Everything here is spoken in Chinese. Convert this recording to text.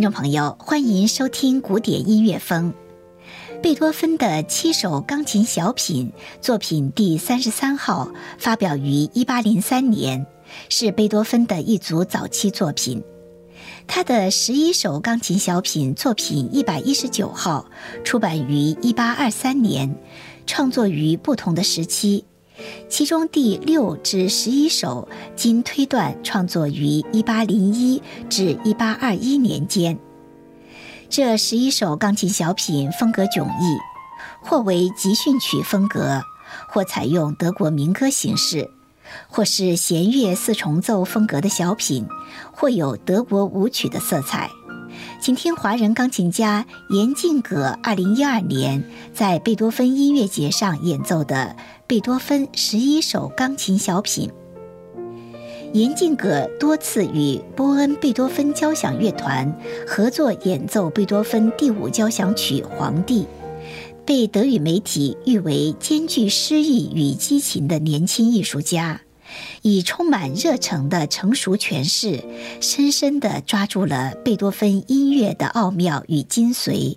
听众朋友，欢迎收听古典音乐风。贝多芬的七首钢琴小品作品第三十三号，发表于一八零三年，是贝多芬的一组早期作品。他的十一首钢琴小品作品一百一十九号，出版于一八二三年，创作于不同的时期。其中第六至十一首，经推断创作于一八零一至一八二一年间。这十一首钢琴小品风格迥异，或为集训曲风格，或采用德国民歌形式，或是弦乐四重奏风格的小品，或有德国舞曲的色彩。请听华人钢琴家严静葛二零一二年在贝多芬音乐节上演奏的。贝多芬十一首钢琴小品。严静葛多次与波恩贝多芬交响乐团合作演奏贝多芬第五交响曲《皇帝》，被德语媒体誉为兼具诗意与激情的年轻艺术家，以充满热诚的成熟诠释，深深地抓住了贝多芬音乐的奥妙与精髓。